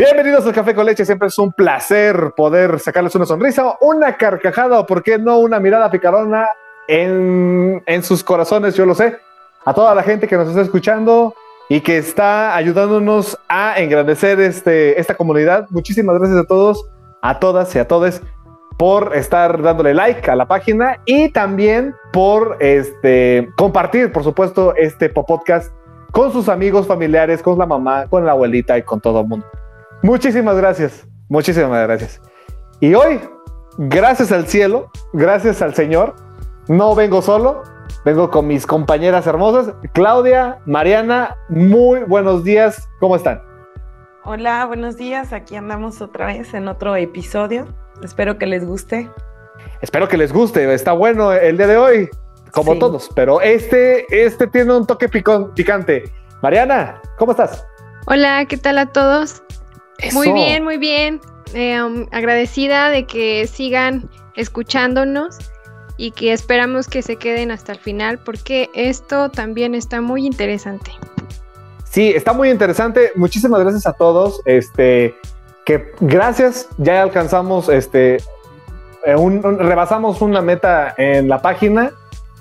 Bienvenidos al Café con Leche, siempre es un placer poder sacarles una sonrisa, una carcajada o por qué no una mirada picarona en, en sus corazones, yo lo sé. A toda la gente que nos está escuchando y que está ayudándonos a engrandecer este, esta comunidad. Muchísimas gracias a todos, a todas y a todos por estar dándole like a la página y también por este, compartir, por supuesto, este podcast con sus amigos, familiares, con la mamá, con la abuelita y con todo el mundo. Muchísimas gracias, muchísimas gracias. Y hoy, gracias al cielo, gracias al Señor, no vengo solo, vengo con mis compañeras hermosas, Claudia, Mariana, muy buenos días, ¿cómo están? Hola, buenos días, aquí andamos otra vez en otro episodio, espero que les guste. Espero que les guste, está bueno el día de hoy, como todos, pero este, este tiene un toque picante. Mariana, ¿cómo estás? Hola, ¿qué tal a todos? Muy bien, muy bien. Eh, um, agradecida de que sigan escuchándonos y que esperamos que se queden hasta el final porque esto también está muy interesante. Sí, está muy interesante. Muchísimas gracias a todos. Este, que gracias, ya alcanzamos, este, eh, rebasamos una meta en la página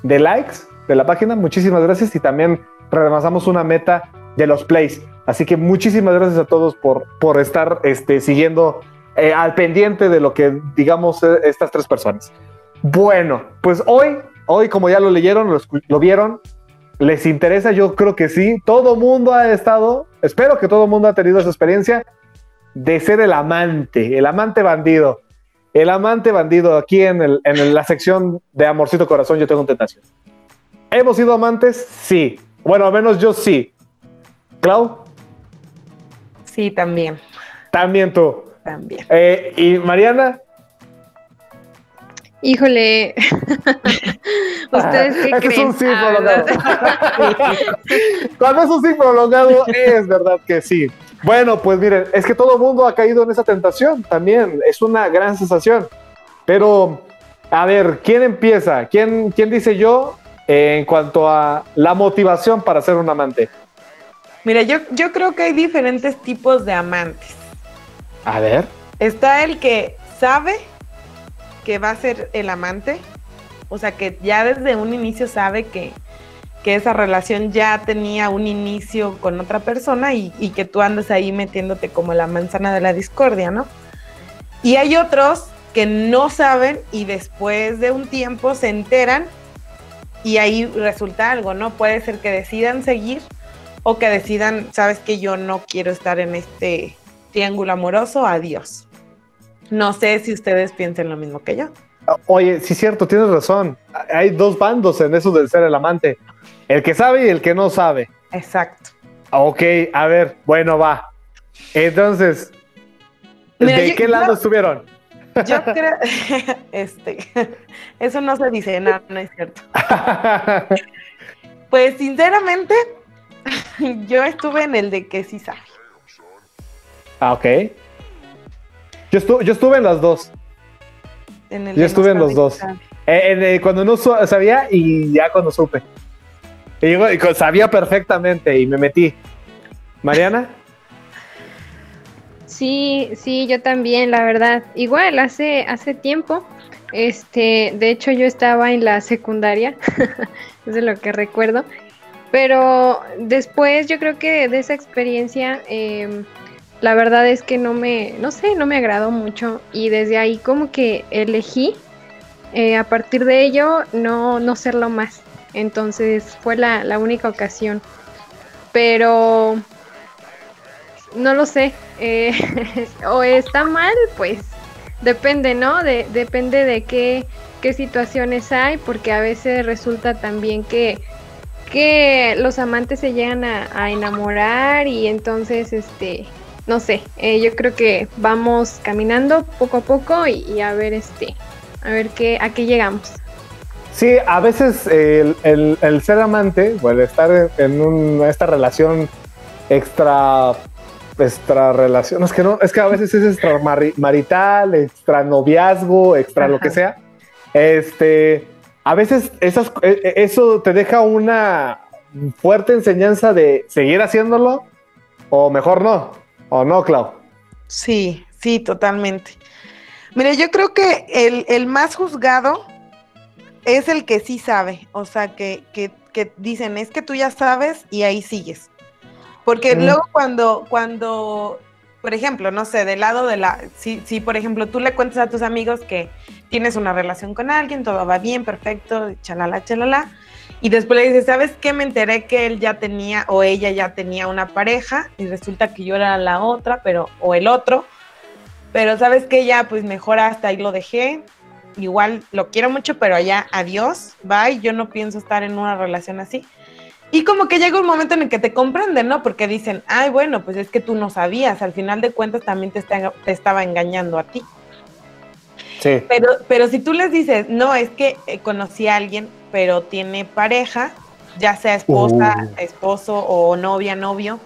de likes de la página. Muchísimas gracias y también rebasamos una meta de los plays. Así que muchísimas gracias a todos por, por estar este, siguiendo eh, al pendiente de lo que digamos eh, estas tres personas. Bueno, pues hoy, hoy como ya lo leyeron, lo, vieron, les interesa, yo creo que sí. Todo mundo ha estado, espero que todo mundo ha tenido esa experiencia de ser el amante, el amante bandido. El amante bandido aquí en, el, en la sección de Amorcito Corazón, yo tengo tentación. ¿Hemos sido amantes? Sí. Bueno, al menos yo sí. ¿Clau? Sí, también. También tú. También. Eh, ¿Y Mariana? Híjole, ¿ustedes qué este creen? Es un sí prolongado. Cuando es un sí prolongado, es verdad que sí. Bueno, pues miren, es que todo el mundo ha caído en esa tentación también. Es una gran sensación. Pero, a ver, ¿quién empieza? ¿Quién, quién dice yo en cuanto a la motivación para ser un amante? Mira, yo, yo creo que hay diferentes tipos de amantes. A ver. Está el que sabe que va a ser el amante, o sea, que ya desde un inicio sabe que, que esa relación ya tenía un inicio con otra persona y, y, que tú andas ahí metiéndote como la manzana de la discordia, ¿no? Y hay otros que no saben y después de un tiempo se enteran y ahí resulta algo, ¿no? Puede ser que decidan seguir o que decidan, sabes que yo no quiero estar en este triángulo amoroso, adiós. No sé si ustedes piensen lo mismo que yo. Oye, sí es cierto, tienes razón. Hay dos bandos en eso del ser el amante. El que sabe y el que no sabe. Exacto. Ok, a ver, bueno, va. Entonces, Mira, ¿de yo, qué lado yo, estuvieron? Yo creo, este, eso no se dice, no, no es cierto. pues sinceramente, yo estuve en el de que sí sabe. Ah, ok. Yo estuve, yo estuve en las dos. En el yo estuve en los dos. Eh, en, eh, cuando no sabía y ya cuando supe. Y, yo, y sabía perfectamente y me metí. ¿Mariana? Sí, sí, yo también, la verdad. Igual, hace, hace tiempo. Este, de hecho, yo estaba en la secundaria. es de lo que recuerdo. Pero después yo creo que de esa experiencia, eh, la verdad es que no me, no sé, no me agradó mucho y desde ahí como que elegí eh, a partir de ello no, no serlo más. Entonces fue la, la única ocasión. Pero no lo sé. Eh, o está mal, pues depende, ¿no? De, depende de qué, qué situaciones hay, porque a veces resulta también que que los amantes se llegan a, a enamorar y entonces este no sé eh, yo creo que vamos caminando poco a poco y, y, a ver este a ver qué a qué llegamos sí a veces el, el, el ser amante o el estar en un, esta relación extra extra relación es que no es que a veces es extra marital extra noviazgo extra Ajá. lo que sea este a veces esas, eso te deja una fuerte enseñanza de seguir haciéndolo o mejor no, o no, Clau. Sí, sí, totalmente. Mire, yo creo que el, el más juzgado es el que sí sabe, o sea, que, que, que dicen, es que tú ya sabes y ahí sigues. Porque luego cuando, cuando, por ejemplo, no sé, del lado de la, si, si por ejemplo tú le cuentas a tus amigos que tienes una relación con alguien, todo va bien, perfecto, chalala, chalala, y después le dices, ¿sabes qué? Me enteré que él ya tenía o ella ya tenía una pareja y resulta que yo era la otra, pero, o el otro, pero sabes que ya, pues mejor hasta ahí lo dejé. Igual lo quiero mucho, pero allá adiós, bye. Yo no pienso estar en una relación así. Y como que llega un momento en el que te comprenden, ¿no? Porque dicen, ay, bueno, pues es que tú no sabías, al final de cuentas también te, está, te estaba engañando a ti. Sí. Pero, pero si tú les dices, no, es que eh, conocí a alguien, pero tiene pareja, ya sea esposa, Uh. esposo o novia, novio,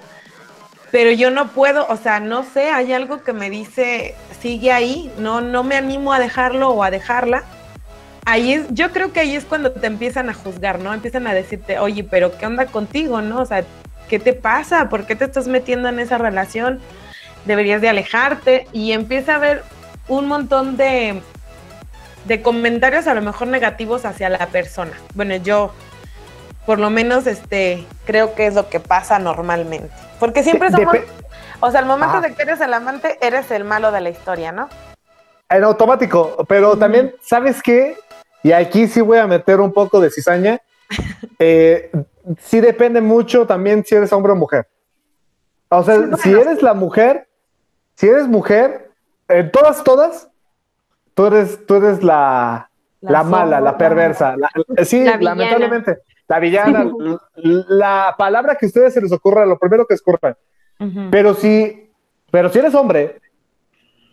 pero yo no puedo, o sea, no sé, hay algo que me dice, sigue ahí, no, no me animo a dejarlo o a dejarla. Ahí es, yo creo que ahí es cuando te empiezan a juzgar, ¿no? Empiezan a decirte, oye, pero ¿qué onda contigo, no? O sea, ¿qué te pasa? ¿Por qué te estás metiendo en esa relación? Deberías de alejarte y empieza a haber un montón de, de comentarios a lo mejor negativos hacia la persona. Bueno, yo por lo menos este creo que es lo que pasa normalmente. Porque siempre somos, o sea, al momento de que eres el amante, eres el malo de la historia, ¿no? En automático, pero también, ¿sabes qué? Y aquí sí voy a meter un poco de cizaña. Eh, sí depende mucho también si eres hombre o mujer. O sea, Sí, bueno, si eres la mujer, si eres mujer, en todas, todas, tú eres, tú eres la, La la, mala, la perversa. La- sí, lamentablemente. La villana, la palabra que a ustedes se les ocurra, lo primero que escurran. Pero si, pero si eres hombre,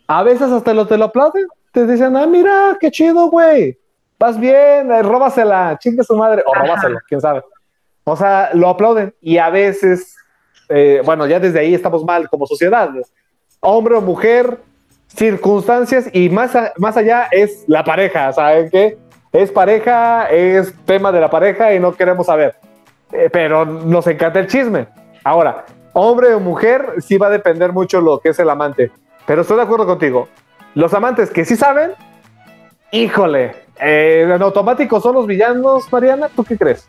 a veces hasta lo, te lo aplauden. Te dicen, ah, mira, qué chido, güey. Vas bien, eh, róbasela, chingue su madre. O Ajá. róbaselo, quién sabe. O sea, lo aplauden. Y a veces, eh, bueno, ya desde ahí estamos mal como sociedad. Hombre o mujer, circunstancias y más, a- más allá es la pareja. ¿Saben qué? Es pareja, es tema de la pareja y no queremos saber. Eh, pero nos encanta el chisme. Ahora, hombre o mujer, sí va a depender mucho lo que es el amante. Pero estoy de acuerdo contigo. Los amantes que sí saben, híjole, eh, en automático son los villanos, Mariana, ¿tú qué crees?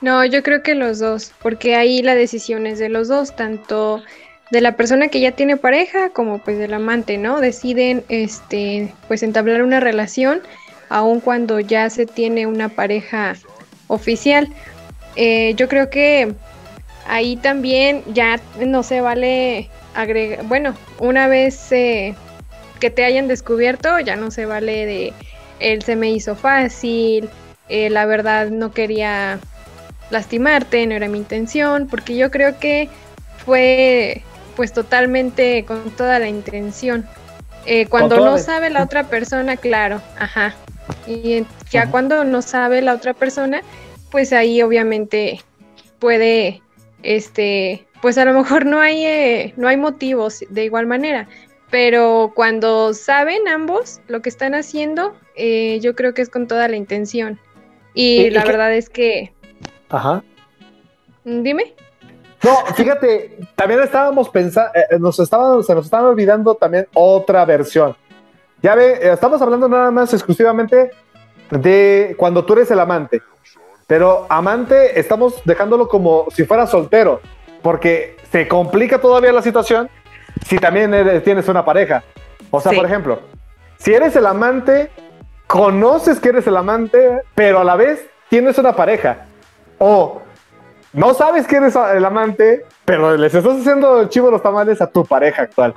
No, yo creo que los dos, porque ahí la decisión es de los dos, tanto de la persona que ya tiene pareja como pues del amante, ¿no? Deciden este pues entablar una relación aun cuando ya se tiene una pareja oficial. Eh, yo creo que ahí también ya no se vale agregar, bueno, una vez eh, que te hayan descubierto, ya no se vale de él se me hizo fácil, eh, la verdad no quería lastimarte, no era mi intención, porque yo creo que fue pues totalmente con toda la intención. Eh, cuando no sabe la otra persona, claro, ajá. Y ya Ajá. cuando no sabe la otra persona, pues ahí obviamente puede, este, pues a lo mejor no hay, eh, no hay motivos de igual manera, pero cuando saben ambos lo que están haciendo, eh, yo creo que es con toda la intención. Y, Y- y la verdad es que, Ajá. mm, dime. No, fíjate, también estábamos pensando, nos estaban, se nos estaba olvidando también otra versión. Ya ve, eh, estamos hablando nada más exclusivamente de cuando tú eres el amante. Pero amante, estamos dejándolo como si fuera soltero, porque se complica todavía la situación si también eres- tienes una pareja. O sea, Sí. por ejemplo, si eres el amante, conoces que eres el amante, pero a la vez tienes una pareja. O no sabes que eres el amante, pero les estás haciendo el chivo de los tamales a tu pareja actual.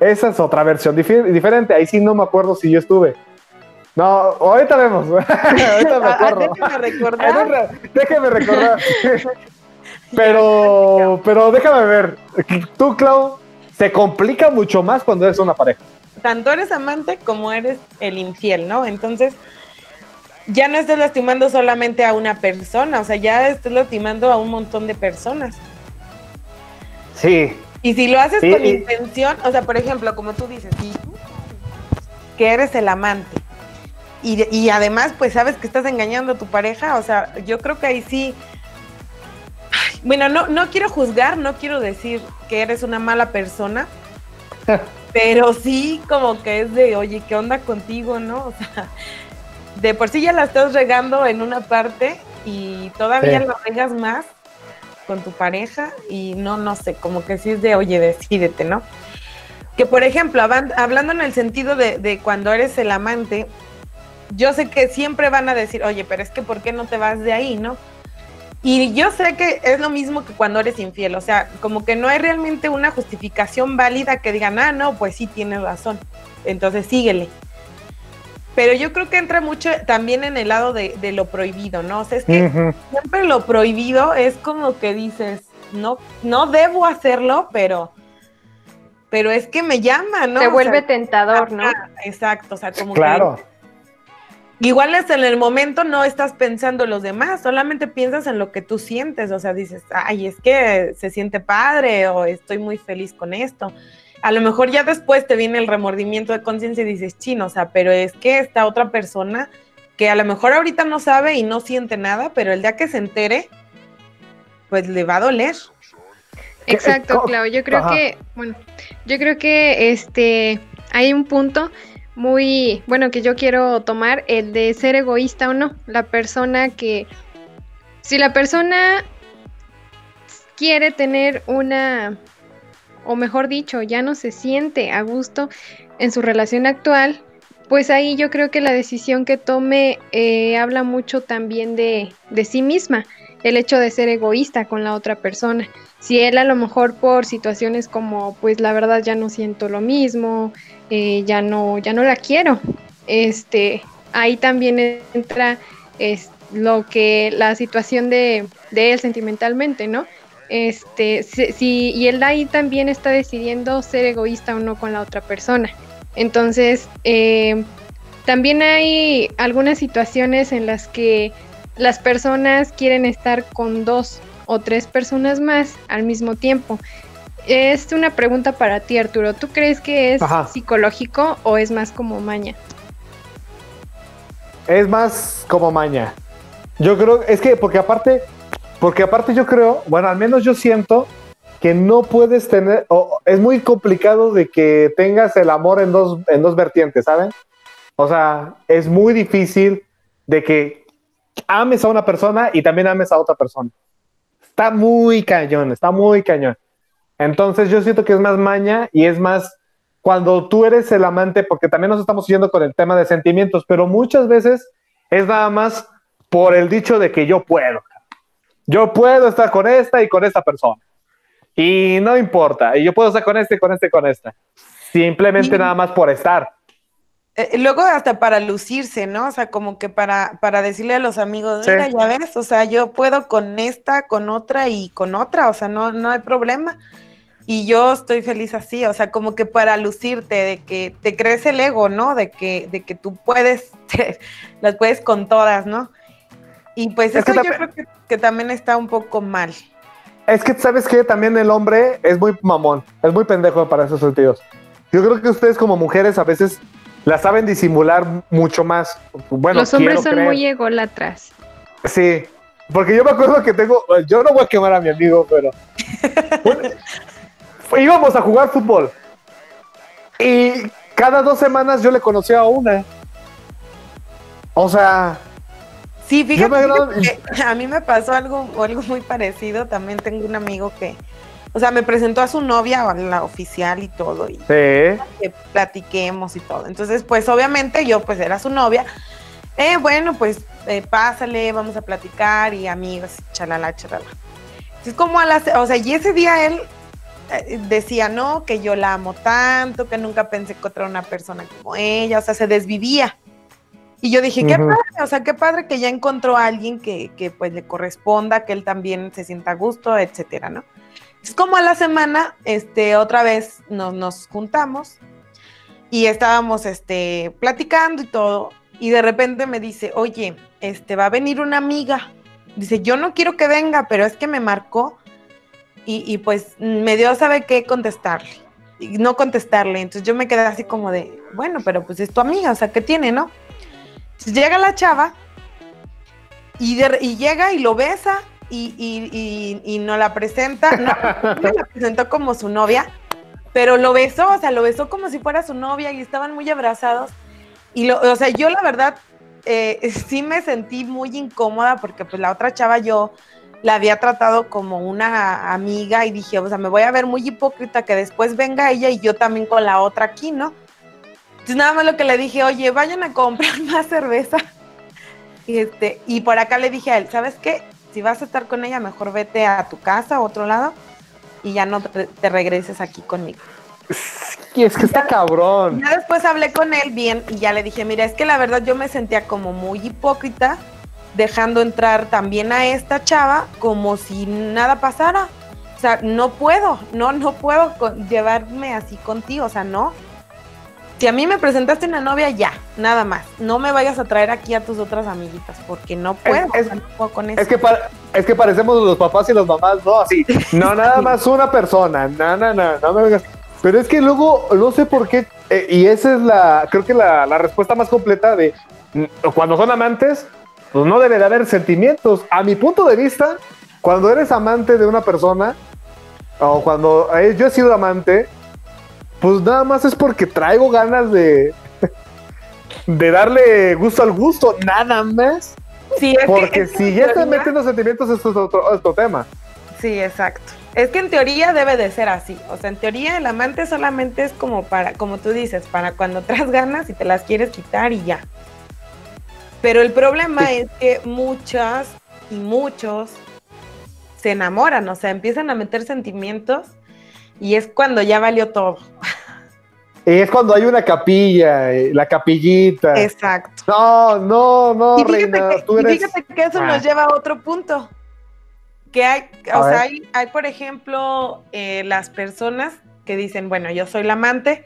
Esa es otra versión diferente. Ahí sí no me acuerdo si yo estuve. No, ahorita vemos. ahorita me Ah, acuerdo. déjame recordar. Déjame recordar. pero, pero déjame ver. Tú, Clau, se complica mucho más cuando eres una pareja. Tanto eres amante como eres el infiel, ¿no? Entonces, ya no estás lastimando solamente a una persona, o sea, ya estás lastimando a un montón de personas. Sí. Y si lo haces Sí, con intención, o sea, por ejemplo, como tú dices, que eres el amante y, y además pues sabes que estás engañando a tu pareja, o sea, yo creo que ahí sí, Ay, bueno, no, no quiero juzgar, no quiero decir que eres una mala persona, pero sí como que es de, oye, ¿qué onda contigo, no? O sea, de por sí ya la estás regando en una parte y todavía lo regas más con tu pareja y no, no sé, como que sí es de, oye, decídete, ¿no? Que por ejemplo, hablando en el sentido de, de cuando eres el amante, yo sé que siempre van a decir, oye, pero es que ¿por qué no te vas de ahí, no? Y yo sé que es lo mismo que cuando eres infiel, o sea, como que no hay realmente una justificación válida que digan, ah, no, pues sí, tienes razón, entonces síguele. Pero yo creo que entra mucho también en el lado de, lo prohibido, ¿no? O sea, es que siempre lo prohibido es como que dices, no, no debo hacerlo, pero, pero es que me llama, ¿no? Se vuelve tentador, ¿no? Exacto, o sea, como claro. Igual es en el momento no estás pensando en los demás, solamente piensas en lo que tú sientes, o sea, dices, ay, es que se siente padre o estoy muy feliz con esto. A lo mejor ya después te viene el remordimiento de conciencia y dices, chino, o sea, pero es que esta otra persona que a lo mejor ahorita no sabe y no siente nada, pero el día que se entere, pues le va a doler. Exacto, Clau. Yo creo que, bueno, yo creo que este hay un punto muy, bueno, que yo quiero tomar, el de ser egoísta o no. La persona que, si la persona quiere tener una, o mejor dicho, ya no se siente a gusto en su relación actual, pues ahí yo creo que la decisión que tome eh, habla mucho también de, de sí misma, el hecho de ser egoísta con la otra persona. Si él a lo mejor por situaciones como, pues la verdad ya no siento lo mismo, eh, ya no, ya no la quiero. Este, ahí también entra es, lo que la situación de, él sentimentalmente, ¿no? Este, si, y él ahí también está decidiendo ser egoísta o no con la otra persona. Entonces, eh, también hay algunas situaciones en las que las personas quieren estar con dos o tres personas más al mismo tiempo. Es una pregunta para ti, Arturo. ¿Tú crees que es psicológico o es más como maña? Es más como maña. Yo creo, es que porque aparte, porque aparte yo creo, bueno, al menos yo siento que no puedes tener, o es muy complicado de que tengas el amor en dos, en dos vertientes, ¿saben? O sea, es muy difícil de que ames a una persona y también ames a otra persona. Está muy cañón, está muy cañón. Entonces yo siento que es más maña y es más cuando tú eres el amante, porque también nos estamos yendo con el tema de sentimientos, pero muchas veces es nada más por el dicho de que yo puedo. Yo puedo estar con esta y con esta persona. Y no importa, y yo puedo estar con este, con este, con esta. Simplemente nada más por estar. Eh, luego hasta para lucirse, ¿no? O sea, como que para, para decirle a los amigos, mira, ya ves, o sea, yo puedo con esta, con otra y con otra, o sea, no, no hay problema y yo estoy feliz así, o sea, como que para lucirte, de que te crees el ego, ¿no? De que, de que tú puedes, las puedes con todas, ¿no? Y pues eso yo creo que, también está un poco mal. Es que, ¿sabes qué? También el hombre es muy mamón, es muy pendejo para esos sentidos. Yo creo que ustedes como mujeres a veces la saben disimular mucho más. Bueno, Los hombres son muy egolatras. Sí, porque yo me acuerdo que tengo, yo no voy a quemar a mi amigo, pero íbamos a jugar fútbol. Y cada dos semanas yo le conocía a una. O sea. Sí, fíjate, que a mí me pasó algo, algo muy parecido. También tengo un amigo que, o sea, me presentó a su novia, a la oficial y todo. Y que platiquemos y todo. Entonces, pues obviamente yo pues era su novia. Eh, bueno, pues eh, pásale, vamos a platicar y amigos, chalala, chalala. Es como a las, o sea, y ese día él eh, decía, no, que yo la amo tanto, que nunca pensé encontrar una persona como ella, o sea, se desvivía. Y yo dije, qué padre, o sea, qué padre que ya encontró a alguien que, que, pues le corresponda, que él también se sienta a gusto, etcétera, ¿no? Es como a la semana, este, otra vez nos, nos juntamos y estábamos, este, platicando y todo, y de repente me dice, oye, este, va a venir una amiga. Dice, yo no quiero que venga, pero es que me marcó y, pues me dio sabe qué contestarle, y no contestarle. Entonces yo me quedé así como de, bueno, pero pues es tu amiga, o sea, ¿qué tiene, no? Llega la chava y, y llega y lo besa y, no la presenta, no, la presentó como su novia. pero lo besó, o sea, lo besó como si fuera su novia y estaban muy abrazados. Y lo, o sea, yo la verdad eh, sí me sentí muy incómoda porque pues la otra chava yo la había tratado como una amiga y dije, o sea, me voy a ver muy hipócrita que después venga ella y yo también con la otra aquí, ¿no? Entonces nada más lo que le dije, oye, vayan a comprar más cerveza. Este, y por acá le dije a él, ¿sabes qué? Si vas a estar con ella, mejor vete a tu casa, a otro lado, y ya no te, te regreses aquí conmigo. Es que está cabrón. Ya después hablé con él bien y ya le dije, mira, es que la verdad yo me sentía como muy hipócrita dejando entrar también a esta chava como si nada pasara. O sea, no puedo, no, no puedo llevarme así contigo, o sea, no. Si a mí me presentaste una novia, ya, nada más. No me vayas a traer aquí a tus otras amiguitas, porque no puedo, Es, no puedo con eso. es que, es que parecemos los papás y las mamás, no, así. No, nada más una persona. No, no, no, no me vengas. Pero es que luego, no sé por qué, eh, y esa es la, creo que la, la respuesta más completa de mm, cuando son amantes, pues no debe de haber sentimientos. A mi punto de vista, cuando eres amante de una persona, o cuando eh, yo he sido amante, pues nada más es porque traigo ganas de, de darle gusto al gusto, nada más. Sí, es que- Porque es si ya meten los sentimientos, esto es otro, otro tema. Sí, exacto. Es que en teoría debe de ser así. O sea, en teoría el amante solamente es como para, como tú dices, para cuando traes ganas y te las quieres quitar y ya. Pero el problema es que muchas y muchos se enamoran, o sea, empiezan a meter sentimientos y es cuando ya valió todo. Es cuando hay una capilla, eh, la capillita. Exacto. No, no, no, y fíjate, reina, que, tú y fíjate que eso Ah. nos lleva a otro punto. Que hay, A o ver. sea, hay, hay, por ejemplo, eh, las personas que dicen, bueno, yo soy la amante,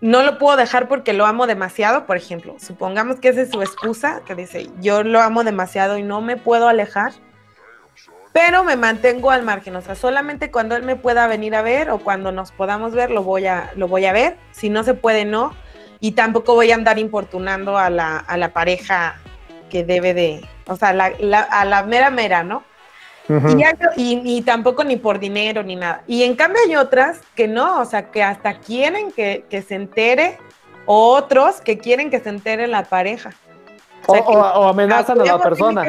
no lo puedo dejar porque lo amo demasiado, por ejemplo. Supongamos que esa es su excusa, que dice, yo lo amo demasiado y no me puedo alejar, pero me mantengo al margen. O sea, solamente cuando él me pueda venir a ver o cuando nos podamos ver, lo voy a, lo voy a ver. Si no se puede, no. Y tampoco voy a andar importunando a la, a la pareja que debe de, o sea, la- la- a la mera mera, ¿no? Y, hay- y- y tampoco ni por dinero ni nada. Y en cambio hay otras que no, o sea, que hasta quieren que, que se entere, o otros que quieren que se entere la pareja. O, sea, que o- o amenazan a la persona.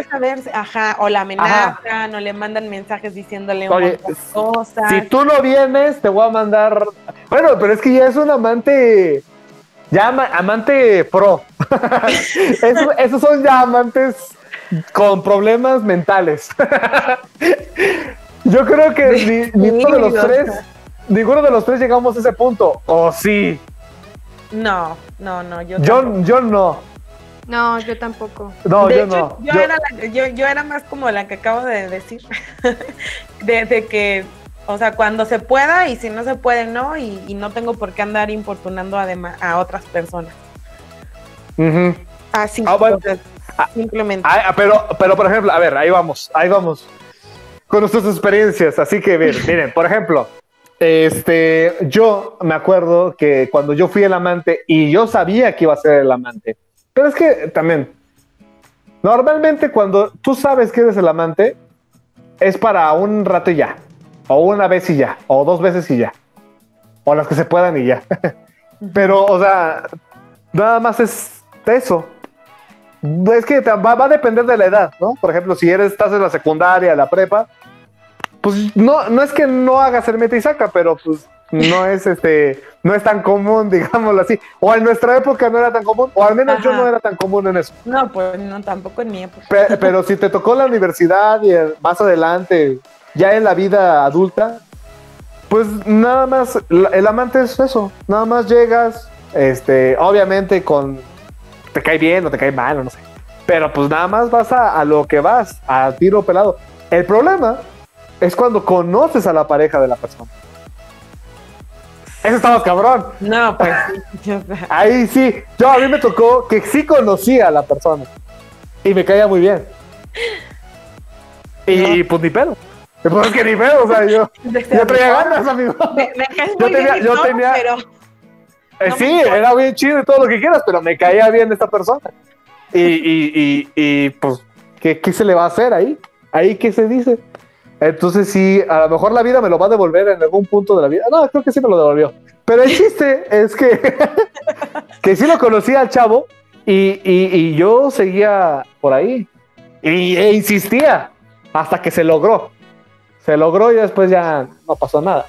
ajá, o la amenazan, o le mandan mensajes diciéndole Oye, cosas. Si tú no vienes, te voy a mandar... Bueno, pero es que ya es un amante... Ya ama- amante pro. Eso- esos son ya amantes con problemas mentales. Yo creo que ni- ninguno de los tres... Ninguno de los tres llegamos a ese punto. O sí. No, no, no, yo Yo, yo no. No, yo tampoco. No, de yo hecho, no. yo, Yo- Era la- yo, yo era más como la que acabo de decir. de, de que, o sea, cuando se pueda y si no se puede, no. Y, y no tengo por qué andar importunando además a otras personas. Ujú. Así. Ah, bueno. entonces, simplemente. Ah, pero, pero, por ejemplo, a ver, ahí vamos, ahí vamos. Con nuestras experiencias. Así que, miren, miren, por ejemplo, este, yo me acuerdo que cuando yo fui el amante y yo sabía que iba a ser el amante, pero es que también, normalmente cuando tú sabes que eres el amante, es para un rato y ya, o una vez y ya, o dos veces y ya, o las que se puedan y ya. pero, o sea, nada más es eso. Es que va, va a depender de la edad, ¿no? Por ejemplo, si eres, estás en la secundaria, la prepa, pues no, no es que no hagas el meta y saca, pero pues no es este, no es tan común, digámoslo así. O en nuestra época no era tan común, o al menos yo no era tan común en eso. No, pues no, tampoco en mi época. Pe- Pero, si te tocó la universidad y el- más adelante, ya en la vida adulta, pues nada más, el amante es eso, nada más llegas, este, obviamente con, te cae bien o te cae mal o no sé, pero pues nada más vas a, a lo que vas, a tiro pelado. El problema es cuando conoces a la pareja de la persona. Eso estamos cabrón. No, pues Ahí sí, yo a mí me tocó que sí conocía a la persona y me caía muy bien. Y pues ni pedo. Pues es que ni pedo, o sea, yo, yo traía ganas, amigo. Me, me caes Yo tenía- bien yo tenía- pero Eh, no sí, era bien chido y todo lo que quieras, pero me caía bien esta persona. Y, y, y, y, pues, ¿qué, ¿qué se le va a hacer ahí? ¿Ahí qué se dice? Entonces sí, a lo mejor la vida me lo va a devolver en algún punto de la vida. No, creo que sí me lo devolvió. Pero el chiste es que, que sí lo conocía al chavo y, y, yo seguía por ahí. Y, e insistía hasta que se logró. Se logró y después ya no pasó nada.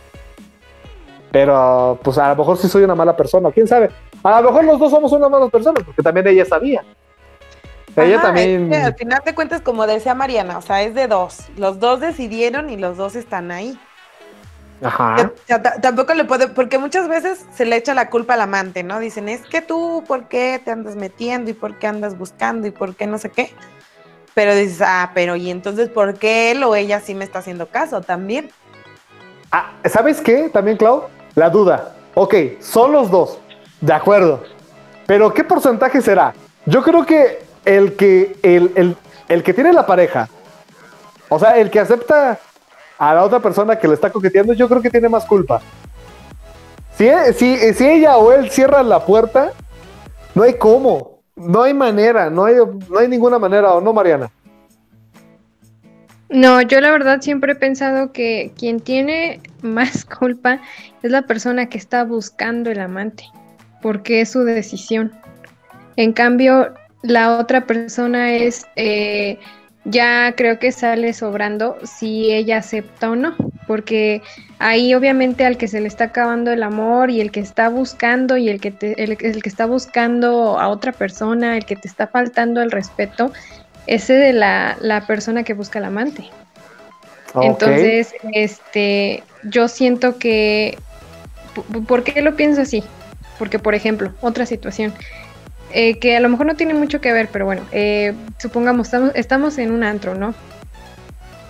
Pero pues a lo mejor sí soy una mala persona, quién sabe. A lo mejor los dos somos una mala persona, porque también ella sabía. Ella también. al final de cuentas, como decía Mariana, o sea, es de dos. Los dos decidieron y los dos están ahí. Ajá. tampoco le puede, porque muchas veces se le echa la culpa al amante, ¿no? Dicen, es que tú, ¿por qué te andas metiendo y por qué andas buscando y por qué no sé qué? Pero dices, ah, pero ¿y entonces por qué él o ella sí me está haciendo caso también? Ah, ¿sabes qué? También, Clau, la duda. Ok, son los dos, de acuerdo. Pero ¿qué porcentaje será? Yo creo que el que, el, el, que tiene la pareja, o sea, el que acepta a la otra persona que le está coqueteando, yo creo que tiene más culpa. Si, si, si ella o él cierran la puerta, no hay cómo, no hay manera, no hay, no hay ninguna manera, ¿o no, Mariana? No, yo la verdad siempre he pensado que quien tiene más culpa es la persona que está buscando el amante, porque es su decisión. En cambio, la otra persona es, eh, ya creo que sale sobrando si ella acepta o no, porque ahí obviamente al que se le está acabando el amor y el que está buscando y el que, el que está buscando a otra persona, el que te está faltando el respeto, ese de la, persona que busca el amante. Entonces, este, yo siento que, ¿por qué lo pienso así? Porque, por ejemplo, otra situación, eh, que a lo mejor no tiene mucho que ver, pero bueno, eh, supongamos, estamos, estamos en un antro, ¿no?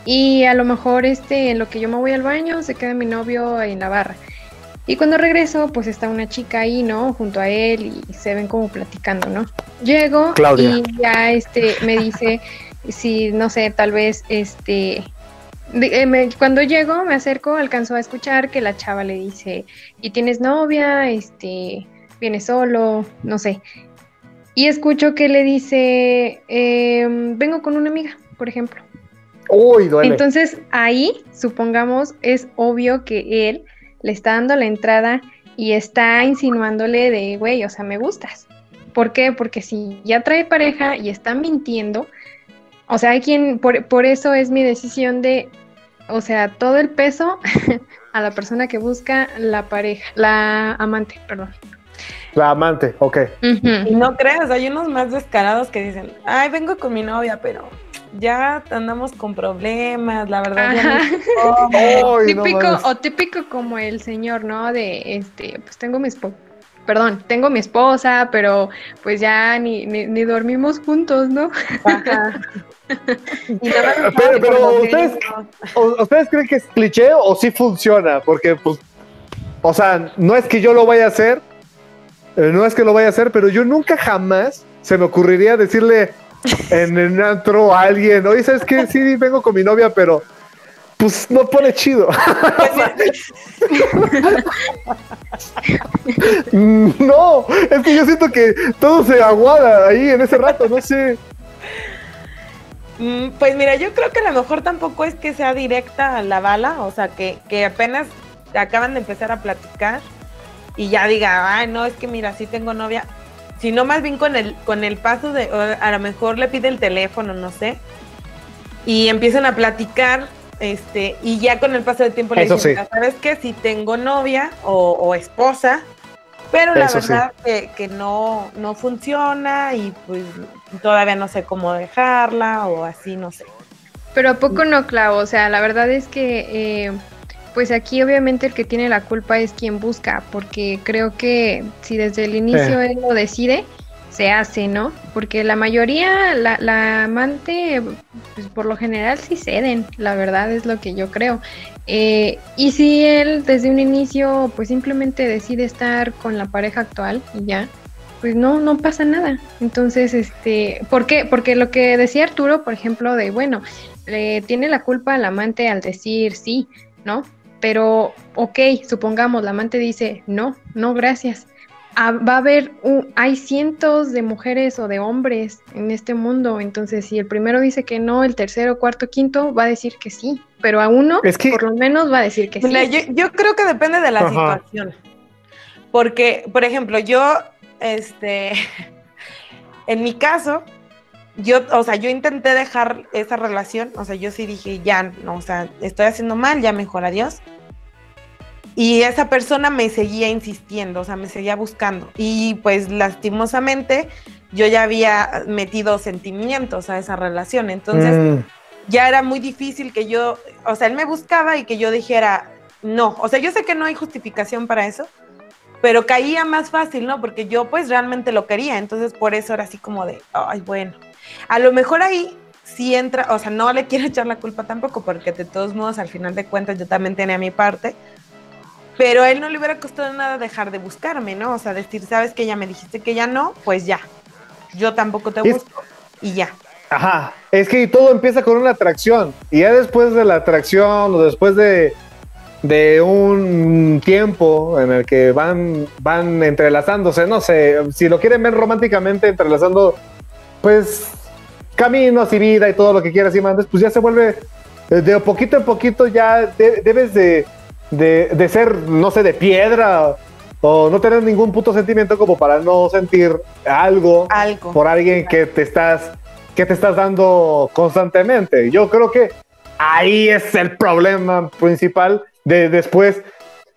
Y a lo mejor este, en lo que yo me voy al baño, se queda mi novio en la barra. Y cuando regreso, pues está una chica ahí, ¿no? Junto a él y se ven como platicando, ¿no? Llego y ya este me dice si, no sé, tal vez este... Eh, cuando llego, me acerco, alcanzo a escuchar que la chava le dice, ¿y tienes novia? Este, ¿vienes solo? No sé. Y escucho que le dice, em, vengo con una amiga, por ejemplo. Uy, duele. Entonces ahí, supongamos, es obvio que él le está dando la entrada y está insinuándole de, güey, o sea, me gustas. ¿Por qué? Porque si ya trae pareja y está mintiendo, o sea, hay quien, por, por eso es mi decisión de, o sea, todo el peso a la persona que busca la pareja, la amante, perdón. La amante, ok. Y no creas, hay unos más descarados que dicen, ay, vengo con mi novia, pero ya andamos con problemas, la verdad. típico, o típico como el señor, ¿no? De, este, pues tengo mi esposa, perdón, tengo mi esposa, pero pues ya ni, ni, dormimos juntos, ¿no? pero, pero ¿ustedes, ¿ustedes creen que es cliché o sí funciona? Porque, pues, o sea, no es que yo lo vaya a hacer, no es que lo vaya a hacer, pero yo nunca jamás se me ocurriría decirle, en el antro a alguien, oye, ¿sabes qué? Sí, vengo con mi novia, pero pues no pone chido. no, es que yo siento que todo se aguada ahí en ese rato, no sé. Mm, pues mira, yo creo que a lo mejor tampoco es que sea directa la bala, o sea, que, que apenas acaban de empezar a platicar y ya diga, ay, no, es que mira, sí tengo novia sino más bien con el, con el paso de, a lo mejor le pide el teléfono, no sé, y empiezan a platicar, este, y ya con el paso del tiempo le dicen, ¿sabes qué? Si tengo novia o, esposa, pero la verdad que, no, no funciona y pues todavía no sé cómo dejarla o así, no sé. Pero a poco no, clavo, o sea, la verdad es que... Eh, pues aquí obviamente el que tiene la culpa es quien busca, porque creo que si desde el inicio él lo decide, se hace, ¿no? Porque la mayoría, la, amante, pues por lo general sí ceden, la verdad es lo que yo creo. Eh, y si él desde un inicio, pues simplemente decide estar con la pareja actual y ya, pues no, no pasa nada. Entonces, este, ¿por qué? Porque lo que decía Arturo, por ejemplo, de, bueno, le tiene la culpa al amante al decir sí, ¿no? Pero, ok, supongamos, la amante dice, no, no, gracias. va a haber, hay cientos de mujeres o de hombres en este mundo, entonces si el primero dice que no, el tercero, cuarto, quinto va a decir que sí, pero a uno por lo menos va a decir que sí. Yo, creo que depende de la situación, porque, por ejemplo, yo, este, en mi caso, yo, o sea, yo intenté dejar esa relación, o sea, yo sí dije, ya, no, o sea, estoy haciendo mal, ya mejor adiós. Y esa persona me seguía insistiendo, o sea, me seguía buscando. Y pues lastimosamente yo ya había metido sentimientos a esa relación. Entonces mm. ya era muy difícil que yo, o sea, él me buscaba y que yo dijera, no, o sea, yo sé que no hay justificación para eso, pero caía más fácil, ¿no? Porque yo pues realmente lo quería. Entonces por eso era así como de, ay, bueno, a lo mejor ahí sí entra, o sea, no le quiero echar la culpa tampoco, porque de todos modos, al final de cuentas, yo también tenía mi parte pero a él no le hubiera costado nada dejar de buscarme, ¿no? O sea, decir, sabes que ya me dijiste que ya no, pues ya. Yo tampoco te busco y ya. Ajá, es que todo empieza con una atracción y ya después de la atracción o después de, de un tiempo en el que van, van entrelazándose, no sé, si lo quieren ver románticamente, entrelazando, pues caminos y vida y todo lo que quieras y mandes, pues ya se vuelve de poquito en poquito, ya debes de de, ser, no sé, de piedra o no tener ningún puto sentimiento como para no sentir algo, por alguien que te estás que te estás dando constantemente. Yo creo que ahí es el problema principal de después.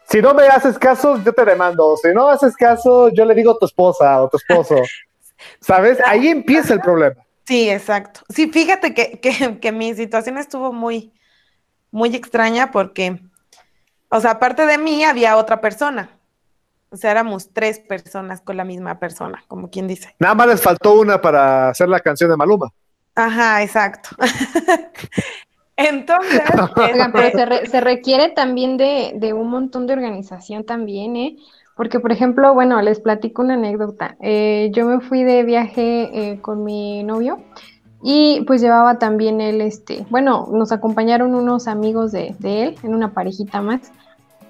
Si no me haces caso, yo te demando. Si no haces caso, yo le digo a tu esposa o tu esposo. ¿Sabes? Ahí empieza el problema. Sí, exacto. Sí, fíjate que, que, que mi situación estuvo muy, muy extraña porque o sea, aparte de mí había otra persona. O sea, éramos tres personas con la misma persona, como quien dice. Nada más les faltó una para hacer la canción de Maluma. Ajá, exacto. Entonces. Oigan, pero se, requiere también de, un montón de organización también, ¿eh? Porque, por ejemplo, bueno, les platico una anécdota. Eh, yo me fui de viaje eh, con mi novio y pues llevaba también él, este, bueno, nos acompañaron unos amigos de, él en una parejita más.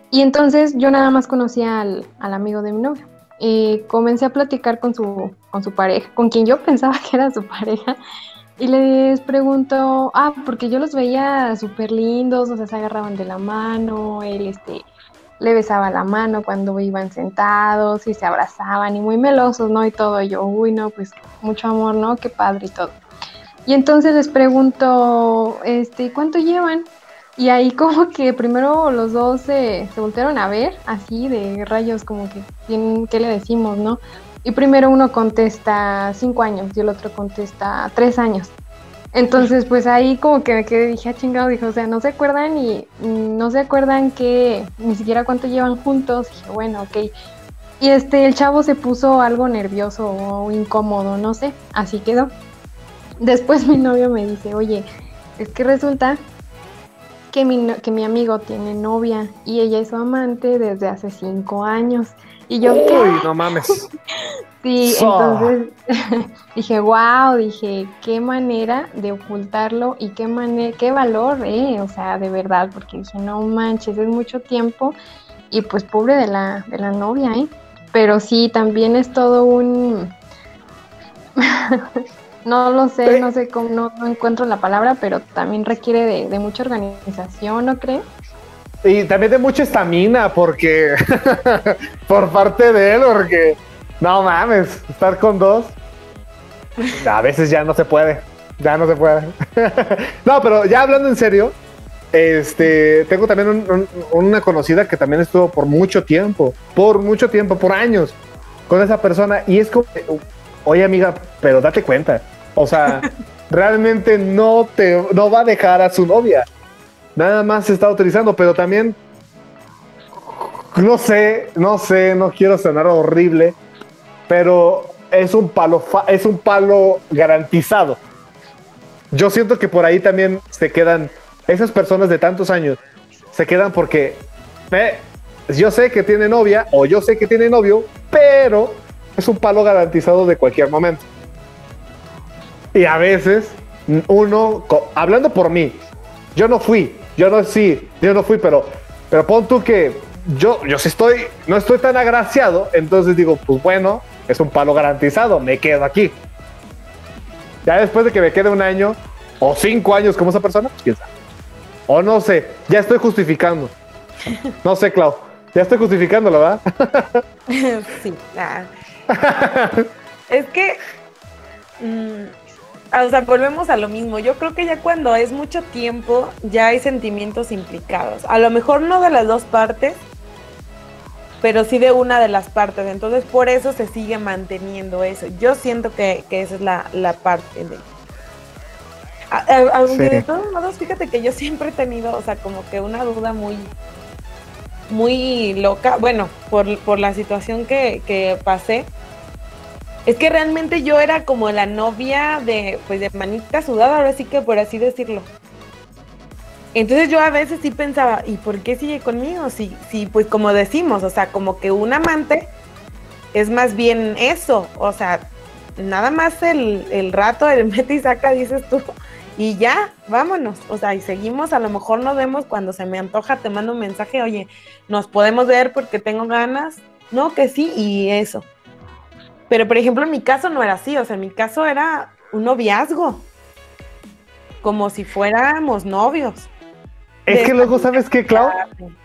Y entonces yo nada más conocía al, amigo de mi novio. Y comencé a platicar con su, con su pareja, con quien yo pensaba que era su pareja. Y les pregunto, ah, porque yo los veía súper lindos, o sea, se agarraban de la mano, él este, le besaba la mano cuando iban sentados y se abrazaban y muy melosos, ¿no? Y todo, y yo, uy, no, pues mucho amor, ¿no? Qué padre y todo. Y entonces les pregunto, este, ¿cuánto llevan? Y ahí como que primero los dos se, se voltearon a ver, así de rayos, como que, ¿qué le decimos, no? Y primero uno contesta cinco años y el otro contesta tres años. Entonces, pues ahí como que me quedé, dije, ah, chingado, dijo, o sea, no se acuerdan y no se acuerdan que ni siquiera cuánto llevan juntos. dije, bueno, ok. Y este, el chavo se puso algo nervioso o incómodo, no sé, así quedó. Después mi novio me dice, oye, es que resulta que mi, que mi amigo tiene novia y ella es su amante desde hace cinco años. Y yo, Uy, no mames. sí, entonces dije, wow, dije, qué manera de ocultarlo y qué manera, qué valor, eh, o sea, de verdad, porque dije, no manches, es mucho tiempo y pues pobre de la, de la novia, eh. Pero sí, también es todo un no lo sé, no sé cómo, no, encuentro la palabra, pero también requiere de, mucha organización, ¿no crees? Y también de mucha estamina, porque por parte de él, porque no mames, estar con dos, a veces ya no se puede, ya no se puede. no, pero ya hablando en serio, este, tengo también una conocida que también estuvo por mucho tiempo, por mucho tiempo, por años, con esa persona, y es como, oye amiga, pero date cuenta. O sea, realmente no te no va a dejar a su novia. Nada más se está utilizando, pero también no sé, no sé, no quiero sonar horrible, pero es un palo es un palo garantizado. Yo siento que por ahí también se quedan esas personas de tantos años se quedan porque eh, yo sé que tiene novia o yo sé que tiene novio, pero es un palo garantizado de cualquier momento. Y a veces uno, hablando por mí, yo no fui, yo no sí, yo no fui, pero, pero pon tú que yo, yo sí estoy, no estoy tan agraciado, entonces digo, pues bueno, es un palo garantizado, me quedo aquí. Ya después de que me quede un año o cinco años como esa persona, quién sabe. O no sé, ya estoy justificando. No sé, Clau, ya estoy justificando, ¿verdad? sí. Es que, mm, o sea, volvemos a lo mismo. Yo creo que ya cuando es mucho tiempo, ya hay sentimientos implicados. A lo mejor no de las dos partes, pero sí de una de las partes. Entonces, por eso se sigue manteniendo eso. Yo siento que, esa es la, parte de... Aunque de todos modos, fíjate que yo siempre he tenido, o sea, como que una duda muy, muy loca, bueno, por, por la situación que, que pasé, es que realmente yo era como la novia de, pues, de manita sudada, ahora sí que por así decirlo. Entonces yo a veces sí pensaba, ¿y por qué sigue conmigo? Si, si pues como decimos, o sea, como que un amante es más bien eso, o sea, nada más el, rato, el mete y saca, dices tú, y ya, vámonos, o sea, y seguimos, a lo mejor nos vemos cuando se me antoja, te mando un mensaje, oye, nos podemos ver porque tengo ganas, no, que sí, y eso. Pero por ejemplo, en mi caso no era así, o sea, en mi caso era un noviazgo, como si fuéramos novios. Es que luego, ¿sabes qué, Clau?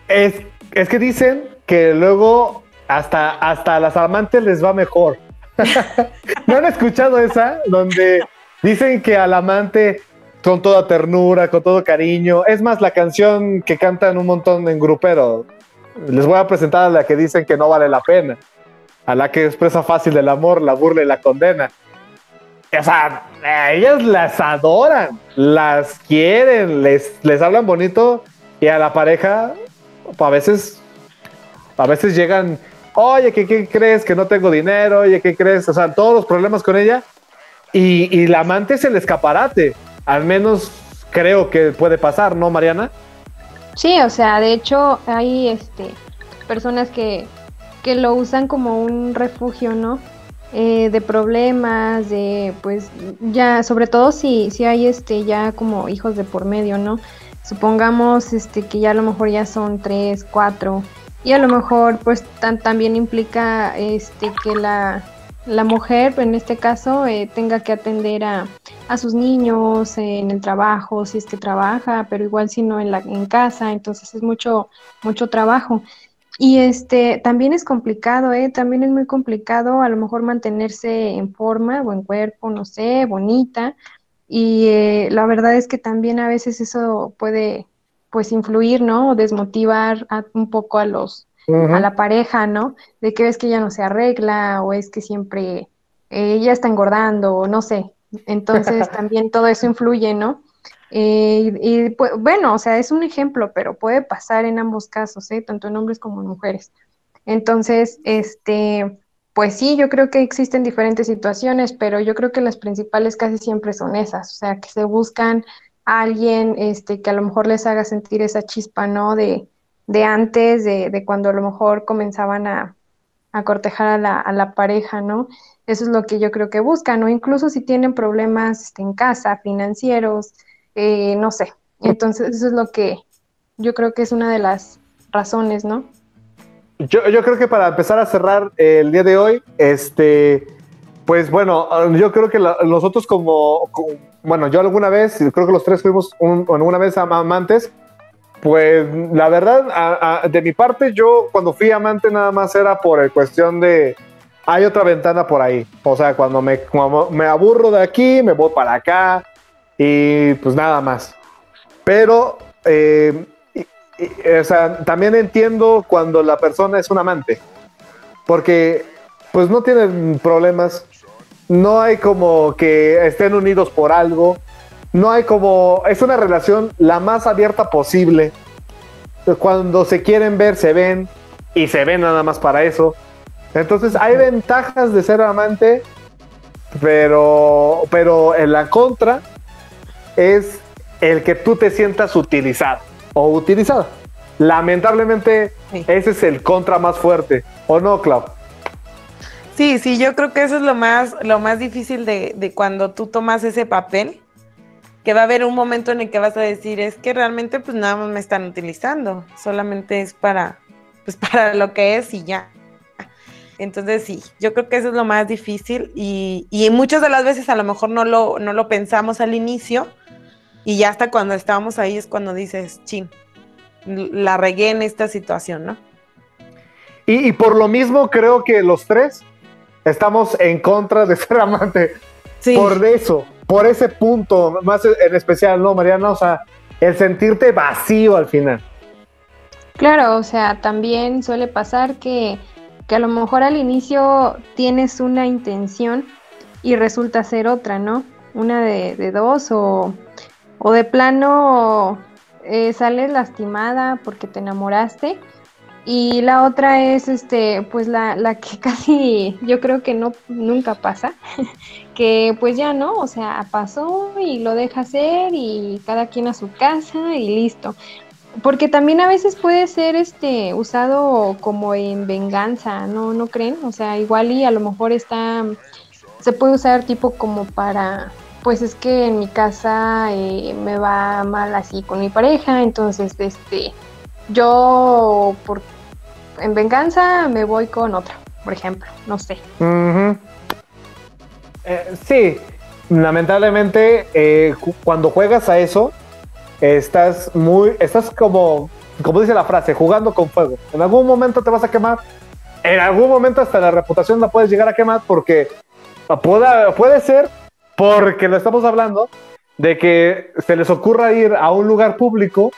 Es, es que dicen que luego hasta, hasta a las amantes les va mejor. ¿No han escuchado esa? Donde dicen que al amante con toda ternura, con todo cariño. Es más, la canción que cantan un montón en grupero. Les voy a presentar a la que dicen que no vale la pena. A la que expresa fácil el amor, la burla y la condena. O sea, ellas las adoran, las quieren, les, les hablan bonito y a la pareja a veces, a veces llegan, oye, ¿qué, crees? Que no tengo dinero, oye, ¿qué crees? O sea, todos los problemas con ella y, y la amante es el escaparate, al menos creo que puede pasar, ¿no, Mariana? Sí, o sea, de hecho hay este, personas que, que lo usan como un refugio, ¿no? Eh, de problemas, de pues ya, sobre todo si, si hay este ya como hijos de por medio, ¿no? Supongamos este que ya a lo mejor ya son tres, cuatro, y a lo mejor pues también implica este que la, la mujer en este caso eh, tenga que atender a, a sus niños en el trabajo, si es que trabaja, pero igual si no en, la, en casa, entonces es mucho, mucho trabajo. Y este también es complicado, ¿eh? También es muy complicado a lo mejor mantenerse en forma, buen cuerpo, no sé, bonita. Y eh, la verdad es que también a veces eso puede pues influir, ¿no? O desmotivar un poco a los, a la pareja, ¿no? De que ves que ya no se arregla o es que siempre ella está engordando o no sé. Entonces también todo eso influye, ¿no? Eh, y pues, bueno, o sea, es un ejemplo, pero puede pasar en ambos casos, ¿eh? tanto en hombres como en mujeres. Entonces, este, pues sí, yo creo que existen diferentes situaciones, pero yo creo que las principales casi siempre son esas, o sea, que se buscan a alguien este, que a lo mejor les haga sentir esa chispa, ¿no? De, de antes, de, de, cuando a lo mejor comenzaban a, a cortejar a la, a la, pareja, ¿no? Eso es lo que yo creo que buscan, ¿no? Incluso si tienen problemas este, en casa, financieros, eh, no sé. Entonces, eso es lo que yo creo que es una de las razones, ¿no? Yo, yo creo que para empezar a cerrar el día de hoy, este, pues bueno, yo creo que nosotros como, bueno, yo alguna vez, creo que los tres fuimos un, alguna vez amantes, pues la verdad, de mi parte, yo cuando fui amante nada más era por cuestión de, hay otra ventana por ahí, o sea, cuando me, cuando me aburro de aquí, me voy para acá, y pues nada más. Pero, eh, o sea, también entiendo cuando la persona es un amante, porque pues no tienen problemas, no hay como que estén unidos por algo, no hay como, es una relación la más abierta posible. Cuando se quieren ver, se ven y se ven nada más para eso. Entonces hay ventajas de ser amante, pero, pero en la contra es el que tú te sientas utilizado o utilizada. Lamentablemente, ese es el contra más fuerte, ¿o no, Clau? Sí, sí, yo creo que eso es lo más, lo más difícil de, de, cuando tú tomas ese papel, que va a haber un momento en el que vas a decir, es que realmente pues nada más me están utilizando, solamente es para, pues para lo que es y ya. Entonces sí, yo creo que eso es lo más difícil y, y muchas de las veces a lo mejor no lo, no lo pensamos al inicio y ya hasta cuando estábamos ahí es cuando dices, chin, la regué en esta situación, ¿no? Y, y por lo mismo creo que los tres estamos en contra de ser amante. Sí. Por eso, por ese punto, más en especial, ¿no, Mariana? O sea, el sentirte vacío al final. Claro, o sea, también suele pasar que, que a lo mejor al inicio tienes una intención y resulta ser otra, ¿no? Una de, de dos o, o de plano eh, sales lastimada porque te enamoraste. Y la otra es este pues la, la que casi yo creo que no nunca pasa que pues ya no o sea pasó y lo deja ser y cada quien a su casa y listo. Porque también a veces puede ser este usado como en venganza no no creen o sea igual y a lo mejor está se puede usar tipo como para pues es que en mi casa eh, me va mal así con mi pareja entonces este yo por en venganza me voy con otra, por ejemplo, no sé. Eh, sí, lamentablemente eh, cuando juegas a eso, estás muy, estás como, como dice la frase, jugando con fuego. En algún momento te vas a quemar, en algún momento hasta la reputación la puedes llegar a quemar porque puede, puede ser, porque lo estamos hablando, de que se les ocurra ir a un lugar público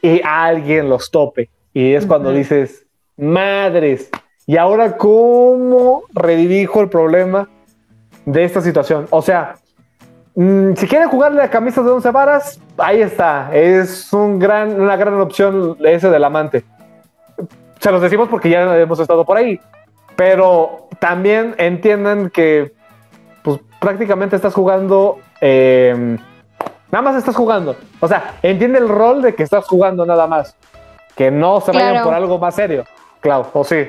y alguien los tope. Y es cuando Ujú. dices, madres, ¿y ahora cómo redirijo el problema de esta situación? O sea, mm, si quieren jugarle a camisas de 11 varas, ahí está. Es un gran, una gran opción ese del amante. Se los decimos porque ya hemos estado por ahí. Pero también entiendan que prácticamente estás jugando. eh, nada más estás jugando. O sea, entiende el rol de que estás jugando nada más. Que no se vayan Claro. por algo más serio. Clau, o sí.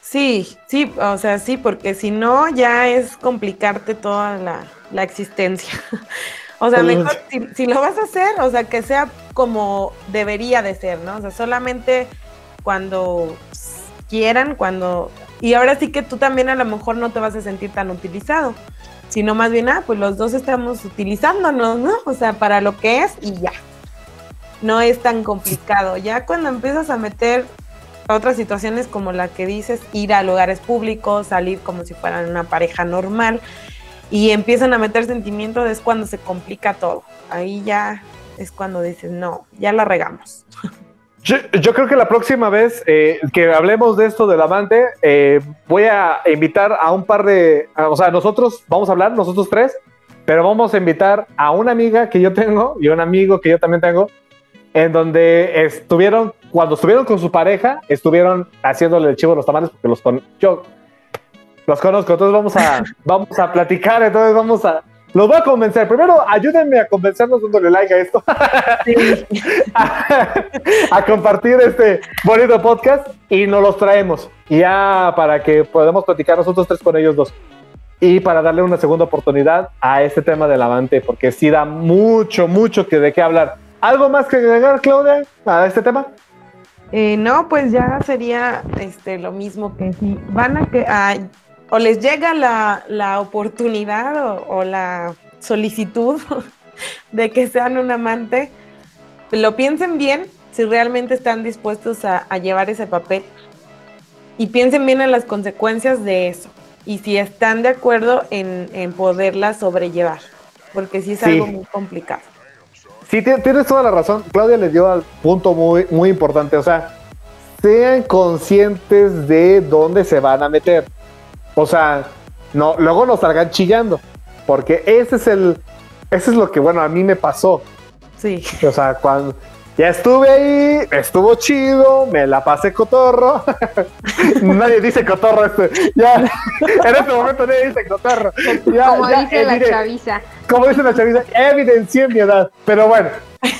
Sí, sí, o sea, sí, porque si no ya es complicarte toda la, la existencia. O sea, mejor si, si lo vas a hacer, o sea, que sea como debería de ser, ¿no? O sea, solamente cuando quieran, cuando... Y ahora sí que tú también a lo mejor no te vas a sentir tan utilizado, sino más bien, ah, pues los dos estamos utilizándonos, ¿no? O sea, para lo que es y ya. No es tan complicado. Ya cuando empiezas a meter otras situaciones como la que dices, ir a lugares públicos, salir como si fueran una pareja normal y empiezan a meter sentimientos, es cuando se complica todo. Ahí ya es cuando dices, no, ya la regamos. Yo, yo creo que la próxima vez eh, que hablemos de esto del amante, eh, voy a invitar a un par de, o sea, nosotros vamos a hablar, nosotros tres, pero vamos a invitar a una amiga que yo tengo y un amigo que yo también tengo, en donde estuvieron, cuando estuvieron con su pareja, estuvieron haciéndole el chivo a los tamales porque los con, yo los conozco, entonces vamos a, vamos a platicar, entonces vamos a, los voy a convencer. Primero, ayúdenme a convencernos dándole like a esto. a, a compartir este bonito podcast y nos los traemos. Ya para que podamos platicar nosotros tres con ellos dos. Y para darle una segunda oportunidad a este tema del avante, porque sí da mucho, mucho que de qué hablar. ¿Algo más que agregar, Claudia, a este tema? Eh, no, pues ya sería este, lo mismo que si van a que a- o les llega la, la oportunidad o, o la solicitud de que sean un amante, lo piensen bien si realmente están dispuestos a, a llevar ese papel y piensen bien en las consecuencias de eso y si están de acuerdo en, en poderla sobrellevar, porque sí es Sí. algo muy complicado. Sí, ti- tienes toda la razón. Claudia le dio al punto muy, muy importante. O sea, sean conscientes de dónde se van a meter. O sea, no, luego nos salgan chillando. Porque ese es el. Ese es lo que, bueno, a mí me pasó. Sí. O sea, cuando ya estuve ahí, estuvo chido, me la pasé cotorro. nadie dice cotorro. Este, ya, en este momento nadie dice cotorro. Ya- Como ya dice la chaviza. como dice la chaviza, evidencié mi edad. Pero bueno,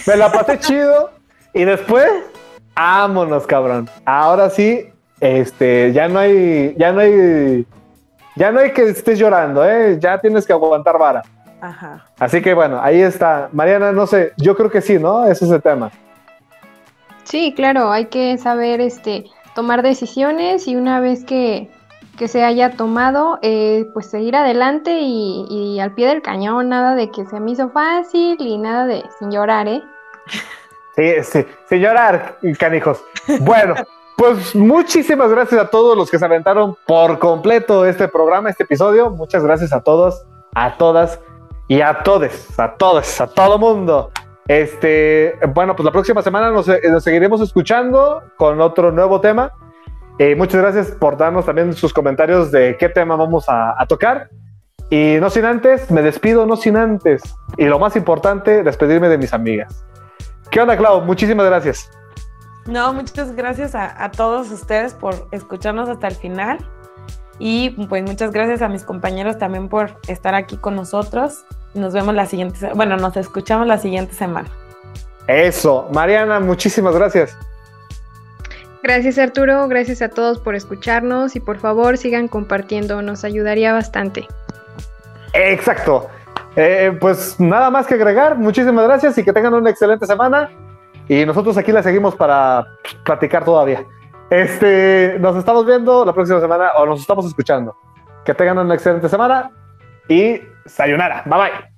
me la pasé chido. Y después, vámonos, cabrón. Ahora sí, este, ya no hay, ya no hay, ya no hay que estés llorando, ¿eh? Ya tienes que aguantar vara. Ajá. Así que bueno, ahí está. Mariana, no sé, yo creo que sí, ¿no? Ese es el tema. Sí, claro, hay que saber este tomar decisiones y una vez que, que se haya tomado, eh, pues seguir adelante y, y, al pie del cañón, nada de que se me hizo fácil y nada de sin llorar, ¿eh? Sí, sí, sin llorar, canijos. Bueno, pues muchísimas gracias a todos los que se aventaron por completo este programa, este episodio. Muchas gracias a todos, a todas y a todos, a todos, a todo mundo. Este, bueno, pues la próxima semana nos, nos seguiremos escuchando con otro nuevo tema. Eh, muchas gracias por darnos también sus comentarios de qué tema vamos a, a, tocar. Y no sin antes, me despido, no sin antes. Y lo más importante, despedirme de mis amigas. ¿Qué onda, Clau? Muchísimas gracias. No, muchas gracias a, a todos ustedes por escucharnos hasta el final. Y pues muchas gracias a mis compañeros también por estar aquí con nosotros. Nos vemos la siguiente, bueno, nos escuchamos la siguiente semana. Eso, Mariana, muchísimas gracias. Gracias Arturo, gracias a todos por escucharnos y por favor sigan compartiendo, nos ayudaría bastante. Exacto. Eh, pues nada más que agregar, muchísimas gracias y que tengan una excelente semana. Y nosotros aquí la seguimos para platicar todavía. Este, nos estamos viendo la próxima semana o nos estamos escuchando. Que tengan una excelente semana y sayonara. Bye bye.